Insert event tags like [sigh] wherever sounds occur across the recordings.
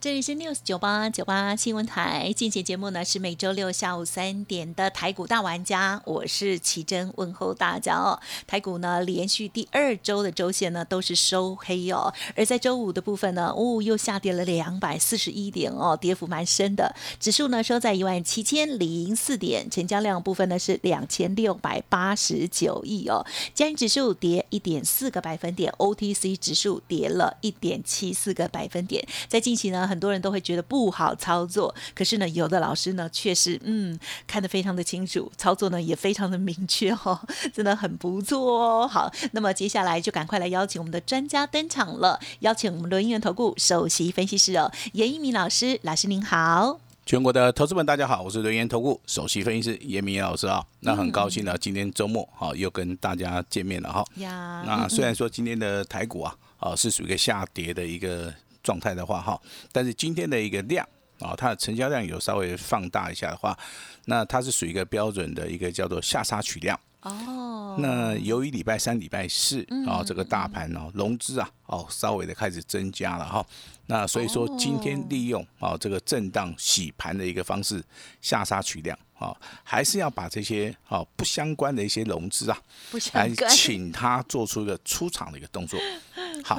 这里是 news 九八九八新闻台，进行节目呢是每周六下午三点的台股大玩家，我是奇珍，问候大家哦。台股呢连续第二周的周线呢都是收黑哦，而在周五的部分呢，哦又下跌了两百四十一点哦，跌幅蛮深的。指数呢收在一万七千零四点，成交量部分呢是两千六百八十九亿哦。加元指数跌一点四个百分点，OTC 指数跌了一点七四个百分点。在近期呢。很多人都会觉得不好操作，可是呢，有的老师呢，确实嗯看得非常的清楚，操作呢也非常的明确哦，真的很不错哦。好，那么接下来就赶快来邀请我们的专家登场了，邀请我们轮源投顾首席分析师哦，严一鸣老师，老师您好。全国的投资们，大家好，我是轮源投顾首席分析师严明老师啊。那很高兴呢，今天周末啊又跟大家见面了哈。呀。那虽然说今天的台股啊啊是属于一个下跌的一个。状态的话哈，但是今天的一个量啊，它的成交量有稍微放大一下的话，那它是属于一个标准的一个叫做下杀取量。哦。那由于礼拜三、礼拜四啊，这个大盘哦融资啊哦稍微的开始增加了哈，那所以说今天利用啊这个震荡洗盘的一个方式下杀取量啊，还是要把这些啊不相关的一些融资啊，来请他做出一个出场的一个动作。[laughs] 好，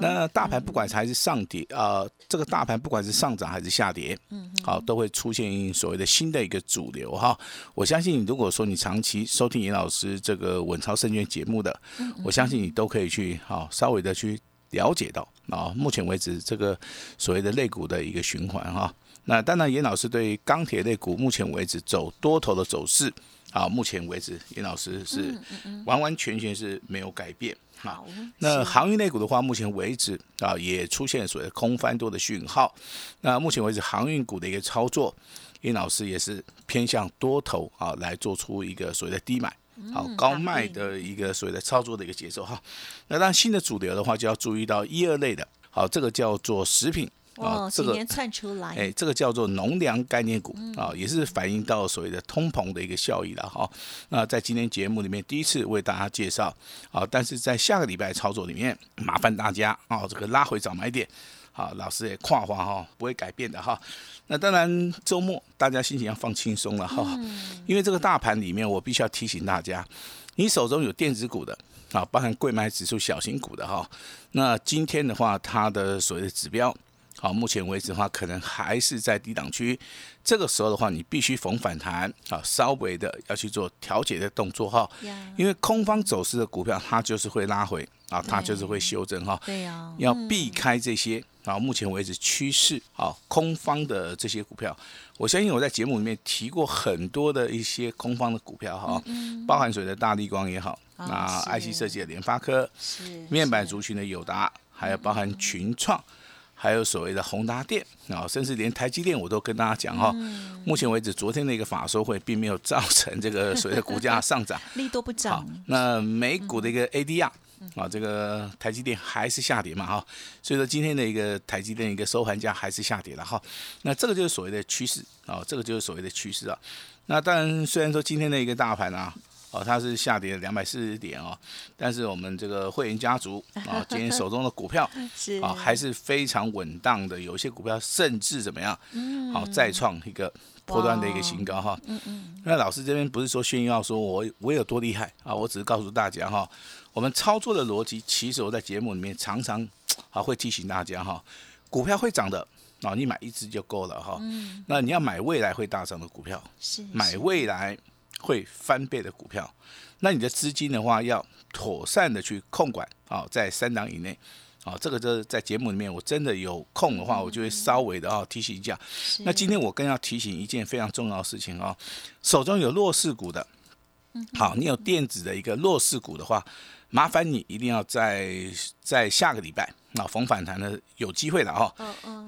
那大盘不管还是上跌啊，这个大盘不管是上涨还是下跌，嗯，好，都会出现所谓的新的一个主流哈。我相信，如果说你长期收听严老师这个稳操胜券节目的，我相信你都可以去好稍微的去了解到啊，目前为止这个所谓的类股的一个循环哈。那当然，严老师对钢铁类股目前为止走多头的走势啊，目前为止严老师是完完全全是没有改变。好，那航运类股的话，目前为止啊，也出现所谓的空翻多的讯号。那目前为止，航运股的一个操作，殷老师也是偏向多头啊，来做出一个所谓的低买，好高卖的一个所谓的操作的一个节奏哈。那当然，新的主流的话，就要注意到一二类的，好，这个叫做食品。哦，这个窜出来，哎，这个叫做农粮概念股啊，也是反映到所谓的通膨的一个效益了哈。那在今天节目里面第一次为大家介绍啊，但是在下个礼拜操作里面，麻烦大家啊，这个拉回早买点，好，老师也跨话哈，不会改变的哈。那当然周末大家心情要放轻松了哈，因为这个大盘里面，我必须要提醒大家，你手中有电子股的啊，包含贵买指数小型股的哈，那今天的话，它的所谓的指标。好，目前为止的话，可能还是在低档区。这个时候的话，你必须逢反弹啊，稍微的要去做调节的动作哈。因为空方走势的股票，它就是会拉回啊，它就是会修正哈。对呀。要避开这些啊，目前为止趋势啊，空方的这些股票，我相信我在节目里面提过很多的一些空方的股票哈，包含水的大力光也好，那 IC 设计的联发科，面板族群的友达，还有包含群创。还有所谓的宏达电啊，甚至连台积电我都跟大家讲哈，目前为止昨天的一个法收会并没有造成这个所谓的股价上涨，[laughs] 利多不涨。那美股的一个 ADR 啊，这个台积电还是下跌嘛哈，所以说今天的一个台积电一个收盘价还是下跌了哈。那这个就是所谓的趋势啊，这个就是所谓的趋势啊。那当然虽然说今天的一个大盘啊。哦，它是下跌了两百四十点哦，但是我们这个会员家族 [laughs] 啊，今天手中的股票 [laughs] 是啊，还是非常稳当的，有些股票甚至怎么样？嗯，好，再创一个破断的一个新高哈。嗯嗯。那老师这边不是说炫耀说我我有多厉害啊，我只是告诉大家哈，我们操作的逻辑，其实我在节目里面常常啊会提醒大家哈，股票会涨的啊，你买一只就够了哈。嗯。那你要买未来会大涨的股票，是买未来。会翻倍的股票，那你的资金的话要妥善的去控管啊，在三档以内。啊，这个就是在节目里面，我真的有空的话，我就会稍微的啊提醒一下。那今天我更要提醒一件非常重要的事情啊，手中有弱势股的，好，你有电子的一个弱势股的话，麻烦你一定要在在下个礼拜。那逢反弹呢，有机会了哈，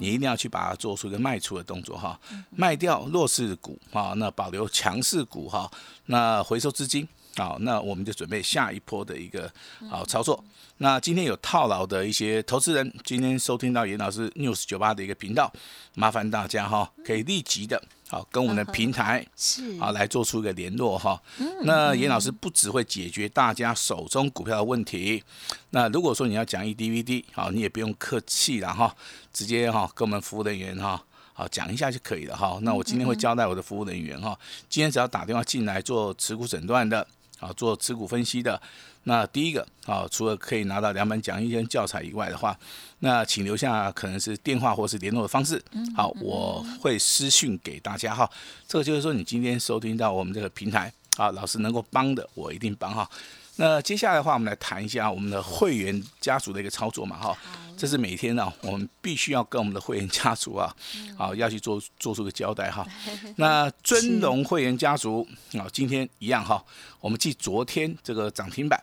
你一定要去把它做出一个卖出的动作哈，卖掉弱势股哈，那保留强势股哈，那回收资金好，那我们就准备下一波的一个好操作。那今天有套牢的一些投资人，今天收听到严老师 news 九八的一个频道，麻烦大家哈，可以立即的。好，跟我们的平台是好来做出一个联络哈。那严老师不只会解决大家手中股票的问题，那如果说你要讲 EDVD，好，你也不用客气了哈，直接哈跟我们服务人员哈，好讲一下就可以了哈。那我今天会交代我的服务人员哈，今天只要打电话进来做持股诊断的，好做持股分析的。那第一个啊，除了可以拿到两本讲义跟教材以外的话，那请留下可能是电话或是联络的方式。好，我会私讯给大家哈。这个就是说，你今天收听到我们这个平台啊，老师能够帮的，我一定帮哈。那接下来的话，我们来谈一下我们的会员家族的一个操作嘛哈。这是每天呢，我们必须要跟我们的会员家族啊，好要去做做出个交代哈。[laughs] 那尊龙会员家族啊，今天一样哈，我们继昨天这个涨停板。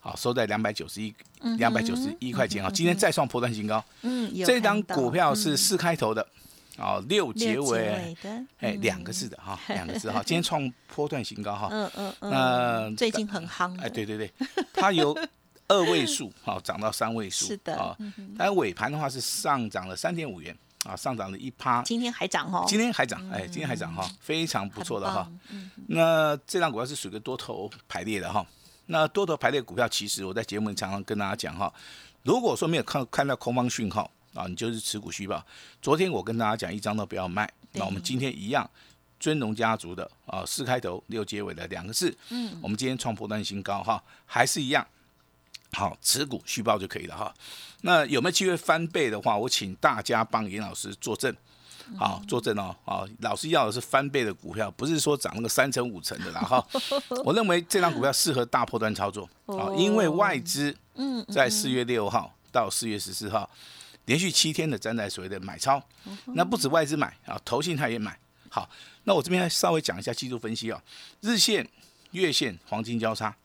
好，收在两百九十一，两百九十一块钱啊！今天再创破断新高。嗯，这张股票是四开头的，哦，六结尾的，哎，两个字的哈，[laughs] 两个字哈。今天创波段新高哈。嗯嗯嗯。那最近很夯。哎，对对对，它由二位数，好涨到三位数。是的。啊，但尾盘的话是上涨了三点五元，啊，上涨了一趴。今天还涨哈。今天还涨，哎，今天还涨哈，非常不错的哈。那这张股票是属于多头排列的哈。那多头排列股票，其实我在节目里常常跟大家讲哈，如果说没有看看到空方讯号啊，你就是持股虚报。昨天我跟大家讲，一张都不要卖。那我们今天一样，尊龙家族的啊，四开头六结尾的两个字，嗯，我们今天创破断新高哈，还是一样，好持股虚报就可以了哈。那有没有机会翻倍的话，我请大家帮严老师作证。好，作证哦，好，老师要的是翻倍的股票，不是说涨那个三成五成的啦哈。[laughs] 我认为这张股票适合大破段操作，啊，因为外资嗯在四月六号到四月十四号连续七天的站在所谓的买超，那不止外资买啊，投信他也买。好，那我这边稍微讲一下技术分析啊，日线、月线黄金交叉，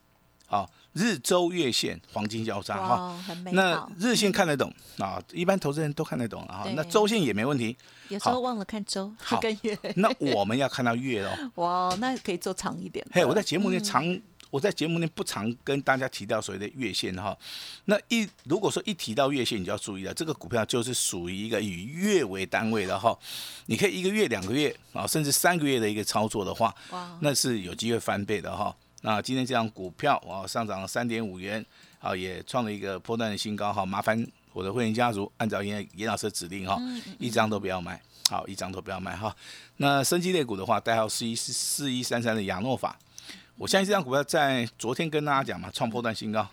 好。日周月线黄金交叉哈，那日线看得懂啊，一般投资人都看得懂啊。那周线也没问题。有时候忘了看周，好跟月。[laughs] 那我们要看到月哦。哇，那可以做长一点。嘿，我在节目内长，我在节目内不常跟大家提到所谓的月线哈。那一如果说一提到月线，你就要注意了，这个股票就是属于一个以月为单位的哈。你可以一个月、两个月啊，甚至三个月的一个操作的话，那是有机会翻倍的哈。那今天这张股票啊上涨了三点五元，啊也创了一个波段的新高哈。麻烦我的会员家族按照严严老师的指令哈，一张都不要卖，好一张都不要卖哈。那升级类股的话，代号四一四四一三三的亚诺法，我相信这张股票在昨天跟大家讲嘛，创破断新高，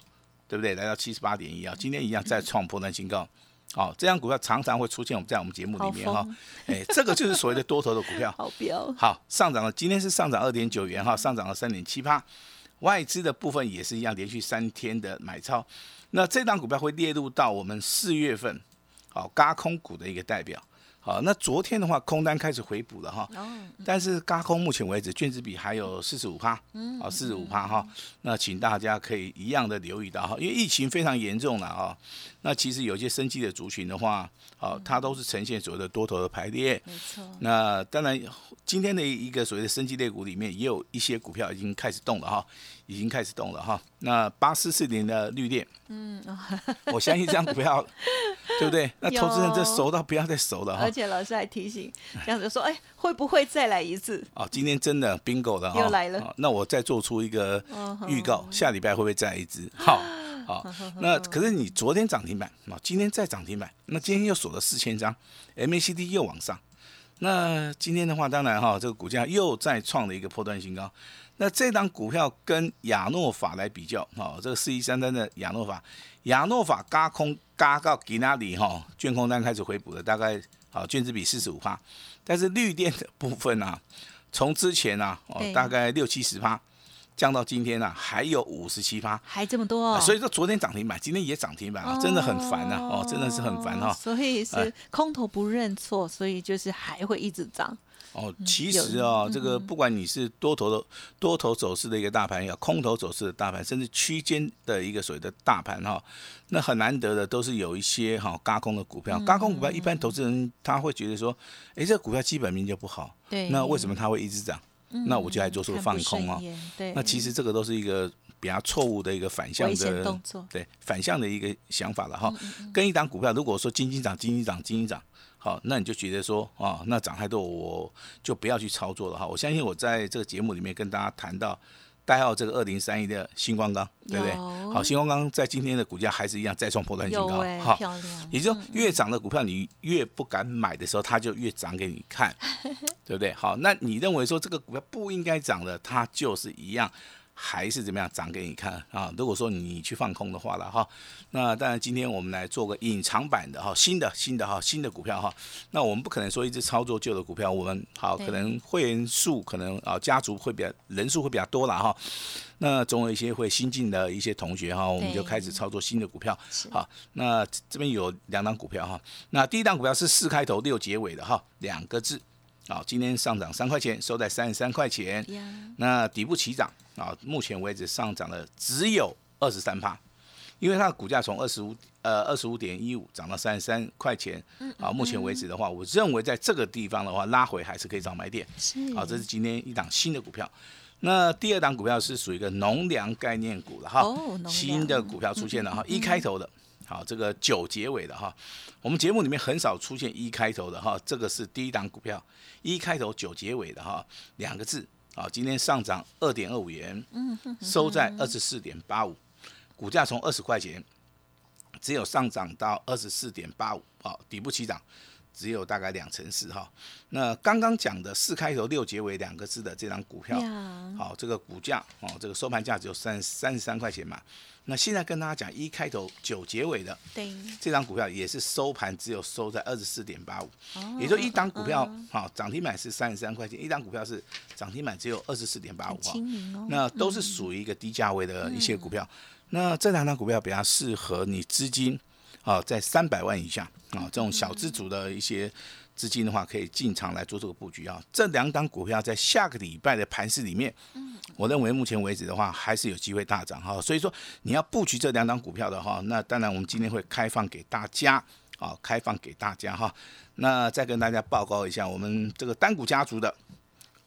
对不对？来到七十八点一啊，今天一样再创破断新高。好，这张股票常常会出现我们在我们节目里面哈，哎，这个就是所谓的多头的股票。[laughs] 好标。好，上涨了，今天是上涨二点九元哈，上涨了三点七八。外资的部分也是一样，连续三天的买超。那这张股票会列入到我们四月份好嘎空股的一个代表。好，那昨天的话，空单开始回补了哈，但是高空目前为止，卷子比还有四十五趴，啊，四十五趴哈，那请大家可以一样的留意到哈，因为疫情非常严重了啊，那其实有些生机的族群的话，啊，它都是呈现所谓的多头的排列，没错。那当然，今天的一个所谓的生机类股里面，也有一些股票已经开始动了哈。已经开始动了哈，那八四四零的绿电，嗯，[laughs] 我相信这样股票，[laughs] 对不对？那投资人这熟到不要再熟了哈。而且老师还提醒，这样子说，哎，会不会再来一次？哦，今天真的 bingo 了哈，又来了。那我再做出一个预告，下礼拜会不会再来一只？好，好。那可是你昨天涨停板，啊今天再涨停板，那今天又锁了四千张，MACD 又往上。那今天的话，当然哈，这个股价又再创了一个破断新高。那这档股票跟亚诺法来比较，哈，这个四一三三的亚诺法，亚诺法嘎空嘎到吉那里哈，卷空单开始回补了，大概好卷子比四十五帕，但是绿电的部分啊，从之前啊，哦，大概六七十帕。降到今天呢，还有五十七趴，还这么多，所以说昨天涨停板，今天也涨停板啊，真的很烦啊，哦，真的是很烦哈。所以是空头不认错，所以就是还会一直涨。哦，其实啊，这个不管你是多头的多头走势的一个大盘，要空头走势的大盘，甚至区间的一个所谓的大盘哈，那很难得的都是有一些哈嘎空的股票。嘎空股票一般投资人他会觉得说，哎，这股票基本面就不好，对，那为什么它会一直涨？那我就来做出放空哦。对，那其实这个都是一个比较错误的一个反向的动作，对，反向的一个想法了哈。跟一档股票，如果说金金涨、金金涨、金金涨。好，那你就觉得说啊，那涨太多，我就不要去操作了哈。我相信我在这个节目里面跟大家谈到，代号这个二零三一的星光钢，对不对？好，星光钢在今天的股价还是一样再创破断新高，好，也就越涨的股票你越不敢买的时候，它就越涨给你看，对不对？好，那你认为说这个股票不应该涨的，它就是一样。还是怎么样涨给你看啊？如果说你去放空的话了哈，那当然今天我们来做个隐藏版的哈，新的新的哈，新的股票哈。那我们不可能说一直操作旧的股票，我们好可能会员数可能啊家族会比较人数会比较多了哈。那总有一些会新进的一些同学哈，我们就开始操作新的股票。好，那这边有两档股票哈，那第一档股票是四开头六结尾的哈，两个字。好，今天上涨三块钱，收在三十三块钱。那底部起涨啊，目前为止上涨了只有二十三帕，因为它的股价从二十五呃二十五点一五涨到三十三块钱。啊，目前为止的话，我认为在这个地方的话，拉回还是可以找买点。啊，这是今天一档新的股票。那第二档股票是属于一个农粮概念股了哈，新的股票出现了哈，一开头的。好，这个九结尾的哈，我们节目里面很少出现一开头的哈，这个是第一档股票，一开头九结尾的哈，两个字，好，今天上涨二点二五元，收在二十四点八五，股价从二十块钱，只有上涨到二十四点八五，好，底部起涨。只有大概两成四哈，那刚刚讲的四开头六结尾两个字的这张股票，好，这个股价哦，这个收盘价只有三三十三块钱嘛。那现在跟大家讲一开头九结尾的，对，这张股票也是收盘只有收在二十四点八五，也就一档股票好涨停板是三十三块钱，一档股票是涨停板只有二十四点八五哈，那都是属于一个低价位的一些股票。那这两档股票比较适合你资金。啊，在三百万以下啊，这种小资主的一些资金的话，可以进场来做这个布局啊。这两档股票在下个礼拜的盘市里面，我认为目前为止的话，还是有机会大涨哈。所以说，你要布局这两档股票的话，那当然我们今天会开放给大家啊，开放给大家哈。那再跟大家报告一下，我们这个单股家族的。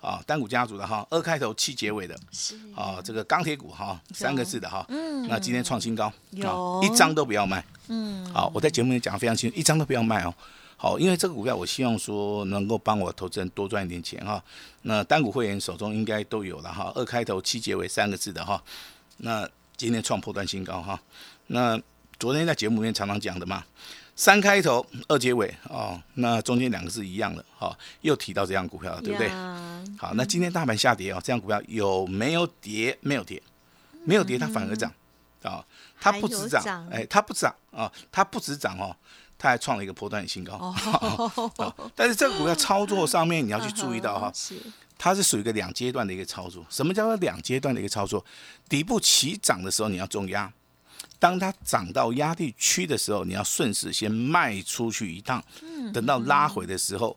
啊，单股家族的哈，二开头七结尾的，是。啊，这个钢铁股哈，三个字的哈，嗯，那今天创新高，有，一张都不要卖，嗯，好，我在节目里讲的非常清楚，一张都不要卖哦，好，因为这个股票我希望说能够帮我投资人多赚一点钱哈，那单股会员手中应该都有了哈，二开头七结尾三个字的哈，那今天创破断新高哈，那昨天在节目里面常常讲的嘛。三开头二结尾哦，那中间两个是一样的，好，又提到这样股票了，对不对？好，那今天大盘下跌哦，这样股票有没有跌？没有跌，没有跌，它反而涨啊，它不止涨，哎，它不涨啊，它不止涨哦，它还创了一个波段新高。[laughs] 但是这个股票操作上面你要去注意到哈，它是属于一个两阶段的一个操作。什么叫做两阶段的一个操作？底部起涨的时候你要重压。当它涨到压力区的时候，你要顺势先卖出去一趟，等到拉回的时候，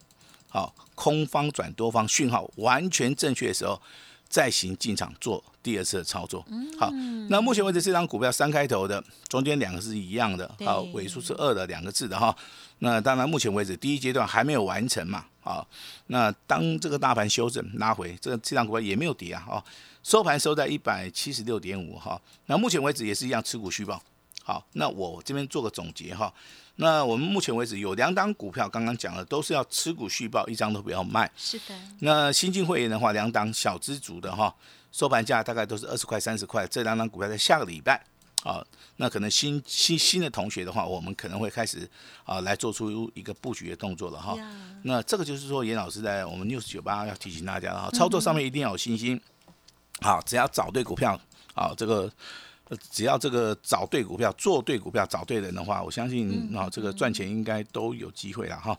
好，空方转多方讯号完全正确的时候，再行进场做第二次的操作。好，那目前为止这张股票三开头的，中间两个是一样的，好，尾数是二的两个字的哈。那当然目前为止第一阶段还没有完成嘛，好，那当这个大盘修正拉回，这个这张股票也没有跌啊，哦。收盘收在一百七十六点五哈，那目前为止也是一样持股续报。好，那我这边做个总结哈，那我们目前为止有两档股票，刚刚讲了都是要持股续报，一张都不要卖。是的。那新进会员的话，两档小资族的哈，收盘价大概都是二十块、三十块。这两档股票在下个礼拜，啊，那可能新新新的同学的话，我们可能会开始啊来做出一个布局的动作了哈。那这个就是说，严老师在我们 news 九八要提醒大家哈，操作上面一定要有信心。好，只要找对股票，啊，这个只要这个找对股票，做对股票，找对人的话，我相信啊，这个赚钱应该都有机会了哈。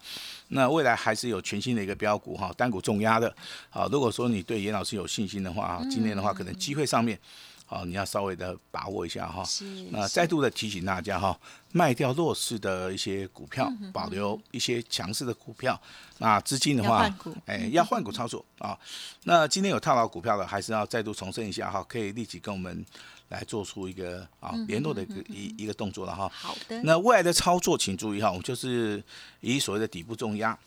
那未来还是有全新的一个标股哈，单股重压的。啊，如果说你对严老师有信心的话，今天的话可能机会上面好，你要稍微的把握一下哈。是。那再度的提醒大家哈，卖掉弱势的一些股票，保留一些强势的股票。那资金的话，哎，要换股操作啊。那今天有套牢股票的，还是要再度重申一下哈，可以立即跟我们来做出一个啊联络的一个一一个动作了哈。好的。那未来的操作，请注意哈，我们就是以所谓的底部重压。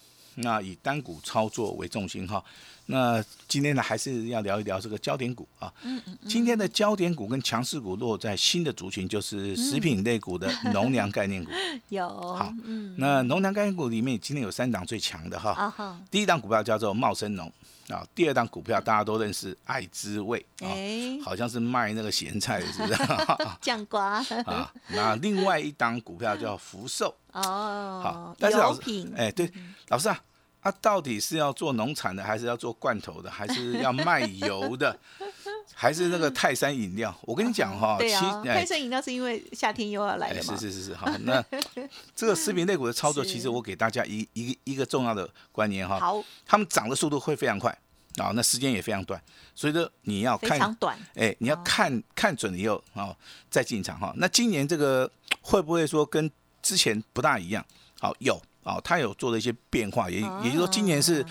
那以单股操作为重心哈，那今天呢还是要聊一聊这个焦点股啊。嗯嗯。今天的焦点股跟强势股落在新的族群，就是食品类股的农粮概念股。[laughs] 有。好。嗯。那农粮概念股里面，今天有三档最强的哈。第一档股票叫做茂生农啊，第二档股票大家都认识爱滋味啊，好像是卖那个咸菜的，是不是？[laughs] 酱瓜。[laughs] 啊。那另外一档股票叫福寿。哦。好。但是老师，哎，对，老师啊。他到底是要做农产的，还是要做罐头的，还是要卖油的，还是那个泰山饮料？我跟你讲哈，对啊，泰山饮料是因为夏天又要来了嘛。是是是是，好，那这个食品类股的操作，其实我给大家一一个一个重要的观念哈。好，他们涨的速度会非常快啊，那时间也非常短，所以说你要看，短，哎，你要看看准了以后啊再进场哈。那今年这个会不会说跟之前不大一样？好，有。哦，它有做了一些变化，也也就是说，今年是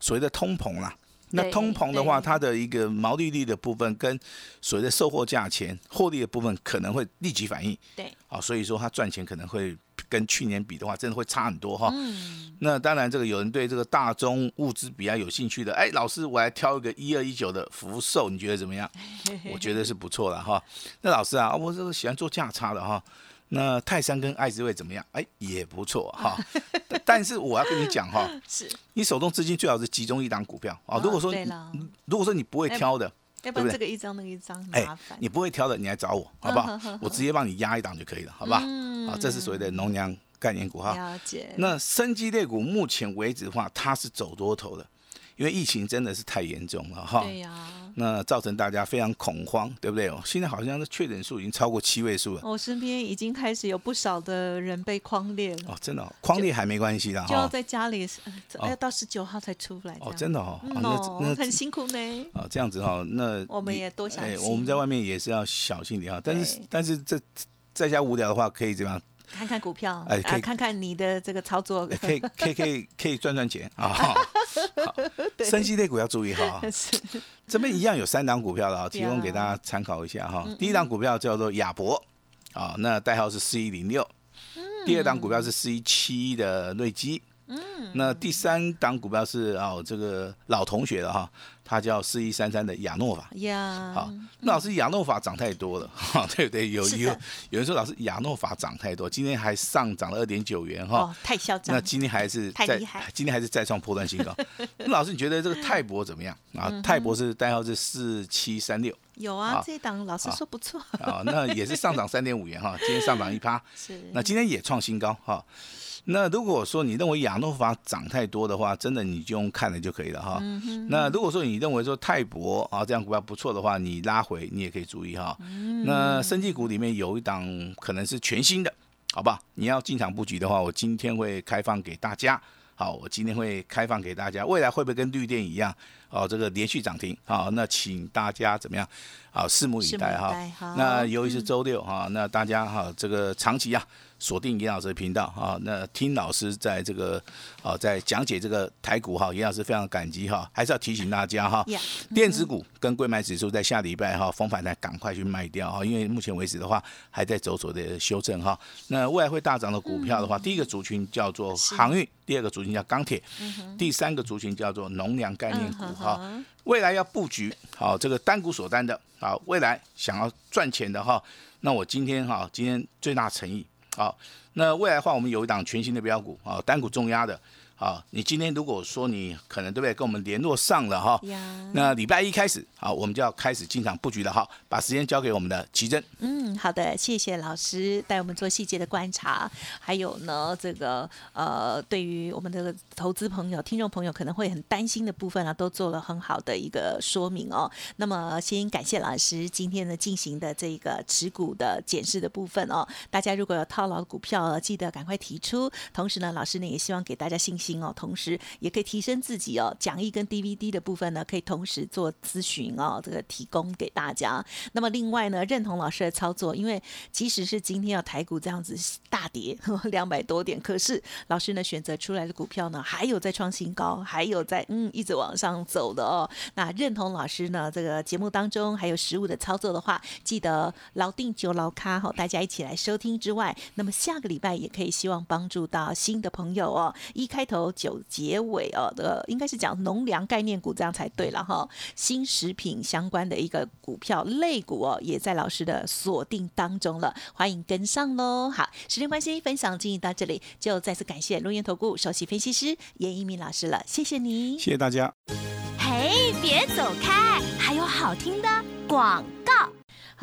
所谓的通膨啦。那通膨的话，它的一个毛利率的部分跟所谓的售货价钱、获利的部分可能会立即反应。对，啊，所以说它赚钱可能会跟去年比的话，真的会差很多哈。嗯。那当然，这个有人对这个大宗物资比较有兴趣的，哎，老师，我来挑一个一二一九的福寿，你觉得怎么样？我觉得是不错的哈。那老师啊，我这个喜欢做价差的哈。那泰山跟爱滋味怎么样？哎，也不错哈。[laughs] 但是我要跟你讲哈，[laughs] 是你手中资金最好是集中一档股票啊。如果说如果说你不会挑的，对不对？这个一张那个一张麻烦。你不会挑的，你来找我好不好？我直接帮你压一档就可以了，好不好？啊，这是所谓的农粮概念股哈。了解。那生机类股目前为止的话，它是走多头的。因为疫情真的是太严重了哈，对呀，那造成大家非常恐慌，对不对？哦现在好像是确诊数已经超过七位数了。我身边已经开始有不少的人被框裂了。哦，真的，哦框裂还没关系的，就要在家里，要到十九号才出来。哦，真的哦，那那很辛苦呢。啊，这样子哈，那我们也多想。哎，我们在外面也是要小心点哈。但是但是这在家无聊的话，可以怎么样？看看股票，哎，可以看看你的这个操作，可以 [laughs] 可以可以可以赚赚钱啊！[laughs] 好，升息类股要注意哈。[laughs] 这边一样有三档股票的啊，提供给大家参考一下哈。第一档股票叫做亚博啊，那代号是四一零六。第二档股票是四一七一的瑞基。嗯。那第三档股票是哦，这个老同学了哈。他叫四一三三的亚诺法呀，好，那老师亚诺法涨太多了 [laughs] 哈，对不对？有有有人说老师亚诺法涨太多，今天还上涨了二点九元哈，太嚣张。那今天还是 [laughs] 太厉害，今天还是再创破断新高。[laughs] 那老师你觉得这个泰博怎么样啊？泰博是代号是四七三六，有啊，这一档老师说不错啊，那也是上涨三点五元哈，今天上涨一趴，是，那今天也创新高哈。那如果说你认为亚诺法涨太多的话，真的你就用看了就可以了哈。那如果说你认为说泰博啊这样股票不错的话，你拉回你也可以注意哈。那生技股里面有一档可能是全新的，好吧？你要进场布局的话，我今天会开放给大家。好，我今天会开放给大家，未来会不会跟绿电一样？哦，这个连续涨停。好，那请大家怎么样？好，拭目以待哈。那由于是周六哈，那大家哈这个长期啊。锁定严老师的频道啊，那听老师在这个啊，在讲解这个台股哈，严老师非常感激哈，还是要提醒大家哈，电子股跟贵买指数在下礼拜哈逢反弹赶快去卖掉哈，因为目前为止的话还在走所的修正哈。那未来会大涨的股票的话，第一个族群叫做航运，第二个族群叫钢铁，第三个族群叫做农粮概念股哈。未来要布局好这个单股锁单的啊，未来想要赚钱的哈，那我今天哈，今天最大诚意。好，那未来的话，我们有一档全新的标股啊，单股重压的。好，你今天如果说你可能对不对，跟我们联络上了哈，那礼拜一开始，好，我们就要开始进场布局了哈，把时间交给我们的奇珍。嗯，好的，谢谢老师带我们做细节的观察，还有呢，这个呃，对于我们的投资朋友、听众朋友可能会很担心的部分啊，都做了很好的一个说明哦。那么，先感谢老师今天呢进行的这个持股的检视的部分哦。大家如果有套牢的股票，记得赶快提出。同时呢，老师呢也希望给大家信心。哦，同时也可以提升自己哦。讲义跟 DVD 的部分呢，可以同时做咨询哦，这个提供给大家。那么另外呢，认同老师的操作，因为即使是今天要台股这样子大跌 [laughs] 两百多点，可是老师呢选择出来的股票呢，还有在创新高，还有在嗯一直往上走的哦。那认同老师呢这个节目当中还有实物的操作的话，记得老定九老咖哈，大家一起来收听之外，那么下个礼拜也可以希望帮助到新的朋友哦，一开头九结尾哦的，应该是讲农粮概念股这样才对了哈。新食品相关的一个股票类股哦，也在老师的锁定当中了，欢迎跟上喽。好，时间关系，分享进行到这里，就再次感谢龙岩投顾首席分析师严一鸣老师了，谢谢你，谢谢大家。嘿，别走开，还有好听的广告。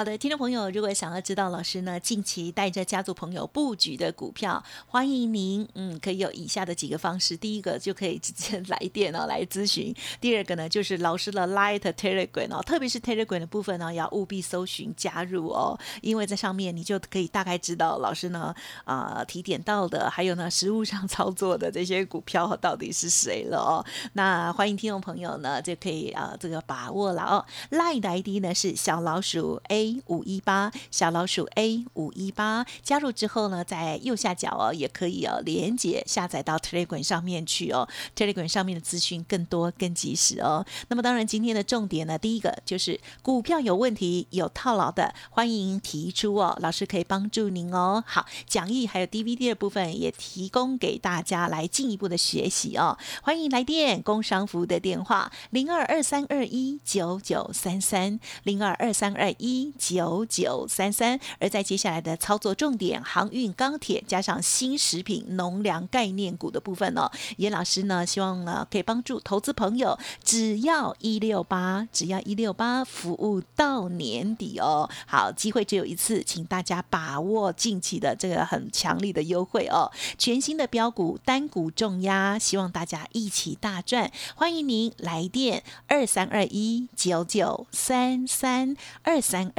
好的，听众朋友，如果想要知道老师呢近期带着家族朋友布局的股票，欢迎您，嗯，可以有以下的几个方式。第一个就可以直接 [laughs] 来电哦来咨询；第二个呢就是老师的 Light Telegram 哦，特别是 Telegram 的部分呢，要务必搜寻加入哦，因为在上面你就可以大概知道老师呢啊提点到的，还有呢实物上 [laughs] 操作的这些股票到底是谁了哦。那欢迎听众朋友呢就可以啊这个把握了哦。Light 的 ID 呢是小老鼠 A。五一八小老鼠 A 五一八加入之后呢，在右下角哦，也可以哦连接下载到 Telegram 上面去哦。Telegram 上面的资讯更多更及时哦。那么当然今天的重点呢，第一个就是股票有问题有套牢的，欢迎提出哦，老师可以帮助您哦。好，讲义还有 DVD 的部分也提供给大家来进一步的学习哦。欢迎来电工商服务的电话零二二三二一九九三三零二二三二一。九九三三，而在接下来的操作重点，航运、钢铁加上新食品、农粮概念股的部分呢，严老师呢希望呢可以帮助投资朋友，只要一六八，只要一六八，服务到年底哦。好，机会只有一次，请大家把握近期的这个很强力的优惠哦。全新的标股单股重压，希望大家一起大赚。欢迎您来电二三二一九九三三二三。